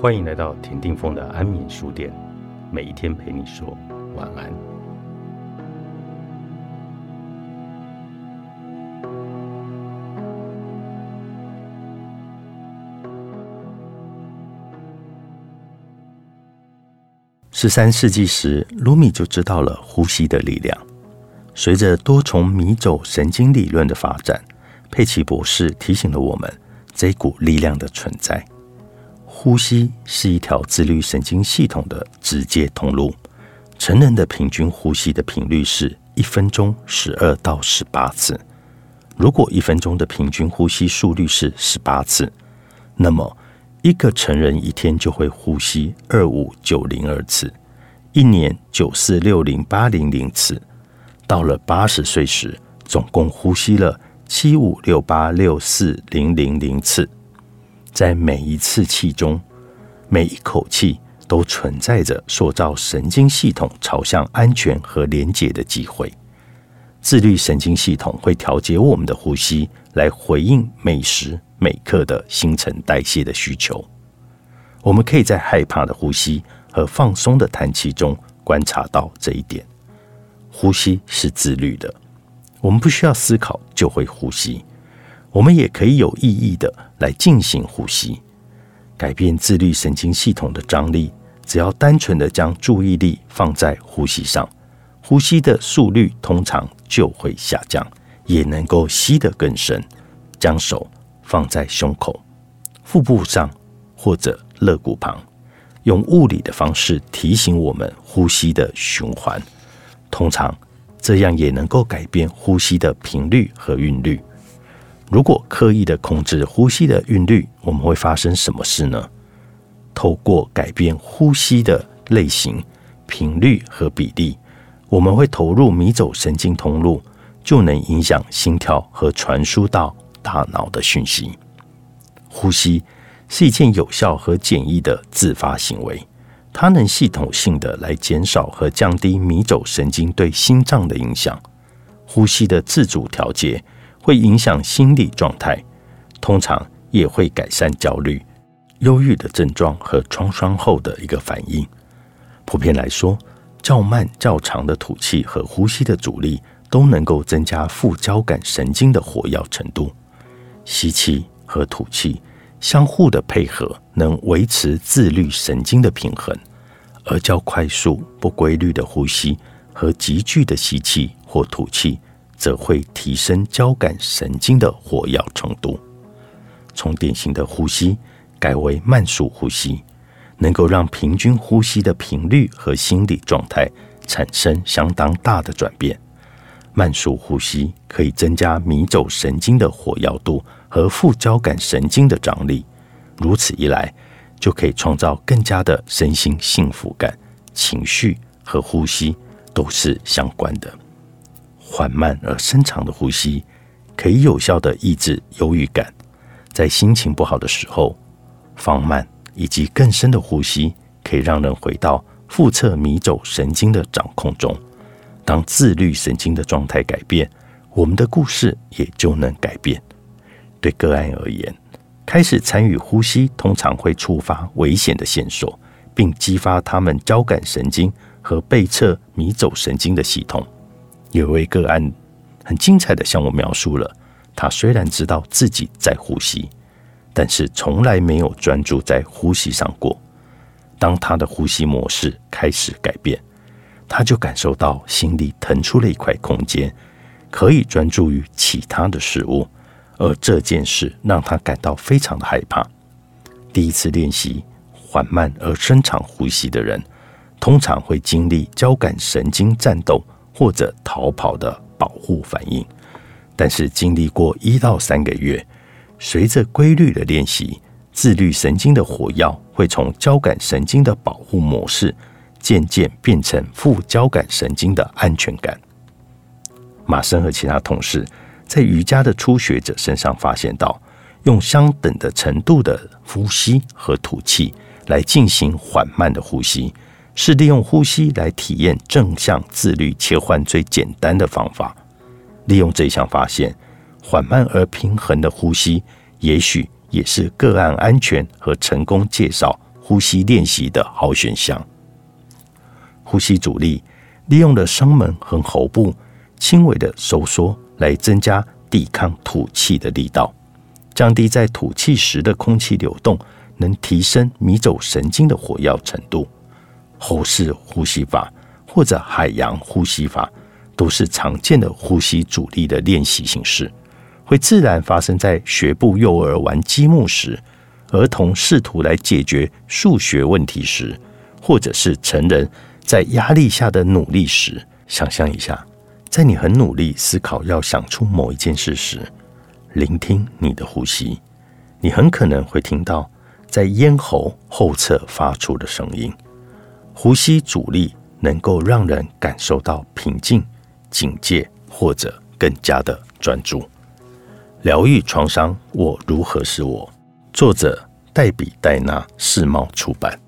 欢迎来到田定峰的安眠书店，每一天陪你说晚安。十三世纪时，卢米就知道了呼吸的力量。随着多重迷走神经理论的发展，佩奇博士提醒了我们这股力量的存在。呼吸是一条自律神经系统的直接通路。成人的平均呼吸的频率是一分钟十二到十八次。如果一分钟的平均呼吸速率是十八次，那么一个成人一天就会呼吸二五九零二次，一年九四六零八零零次。到了八十岁时，总共呼吸了七五六八六四零零零次。在每一次气中，每一口气都存在着塑造神经系统朝向安全和连结的机会。自律神经系统会调节我们的呼吸，来回应每时每刻的新陈代谢的需求。我们可以在害怕的呼吸和放松的叹气中观察到这一点。呼吸是自律的，我们不需要思考就会呼吸。我们也可以有意义的来进行呼吸，改变自律神经系统的张力。只要单纯的将注意力放在呼吸上，呼吸的速率通常就会下降，也能够吸得更深。将手放在胸口、腹部上或者肋骨旁，用物理的方式提醒我们呼吸的循环。通常这样也能够改变呼吸的频率和韵律。如果刻意的控制呼吸的韵律，我们会发生什么事呢？透过改变呼吸的类型、频率和比例，我们会投入迷走神经通路，就能影响心跳和传输到大脑的讯息。呼吸是一件有效和简易的自发行为，它能系统性的来减少和降低迷走神经对心脏的影响。呼吸的自主调节。会影响心理状态，通常也会改善焦虑、忧郁的症状和创伤后的一个反应。普遍来说，较慢、较长的吐气和呼吸的阻力都能够增加副交感神经的活跃程度。吸气和吐气相互的配合，能维持自律神经的平衡；而较快速、不规律的呼吸和急剧的吸气或吐气。则会提升交感神经的活跃程度。从典型的呼吸改为慢速呼吸，能够让平均呼吸的频率和心理状态产生相当大的转变。慢速呼吸可以增加迷走神经的活跃度和副交感神经的张力，如此一来，就可以创造更加的身心幸福感。情绪和呼吸都是相关的。缓慢而深长的呼吸可以有效的抑制忧郁感，在心情不好的时候，放慢以及更深的呼吸可以让人回到腹侧迷走神经的掌控中。当自律神经的状态改变，我们的故事也就能改变。对个案而言，开始参与呼吸通常会触发危险的线索，并激发他们交感神经和背侧迷走神经的系统。有一位个案很精彩的向我描述了，他虽然知道自己在呼吸，但是从来没有专注在呼吸上过。当他的呼吸模式开始改变，他就感受到心里腾出了一块空间，可以专注于其他的事物，而这件事让他感到非常的害怕。第一次练习缓慢而深长呼吸的人，通常会经历交感神经战斗。或者逃跑的保护反应，但是经历过一到三个月，随着规律的练习，自律神经的火药会从交感神经的保护模式，渐渐变成副交感神经的安全感。马森和其他同事在瑜伽的初学者身上发现到，用相等的程度的呼吸和吐气来进行缓慢的呼吸。是利用呼吸来体验正向自律切换最简单的方法。利用这项发现，缓慢而平衡的呼吸，也许也是个案安全和成功介绍呼吸练习的好选项。呼吸阻力利用了声门和喉部轻微的收缩来增加抵抗吐气的力道，降低在吐气时的空气流动，能提升迷走神经的活跃程度。喉式呼吸法或者海洋呼吸法都是常见的呼吸阻力的练习形式，会自然发生在学步幼儿玩积木时，儿童试图来解决数学问题时，或者是成人。在压力下的努力时，想象一下，在你很努力思考要想出某一件事时，聆听你的呼吸，你很可能会听到在咽喉后侧发出的声音。呼吸阻力能够让人感受到平静、警戒或者更加的专注。疗愈创伤，我如何是我？作者：黛比·戴娜，世贸出版。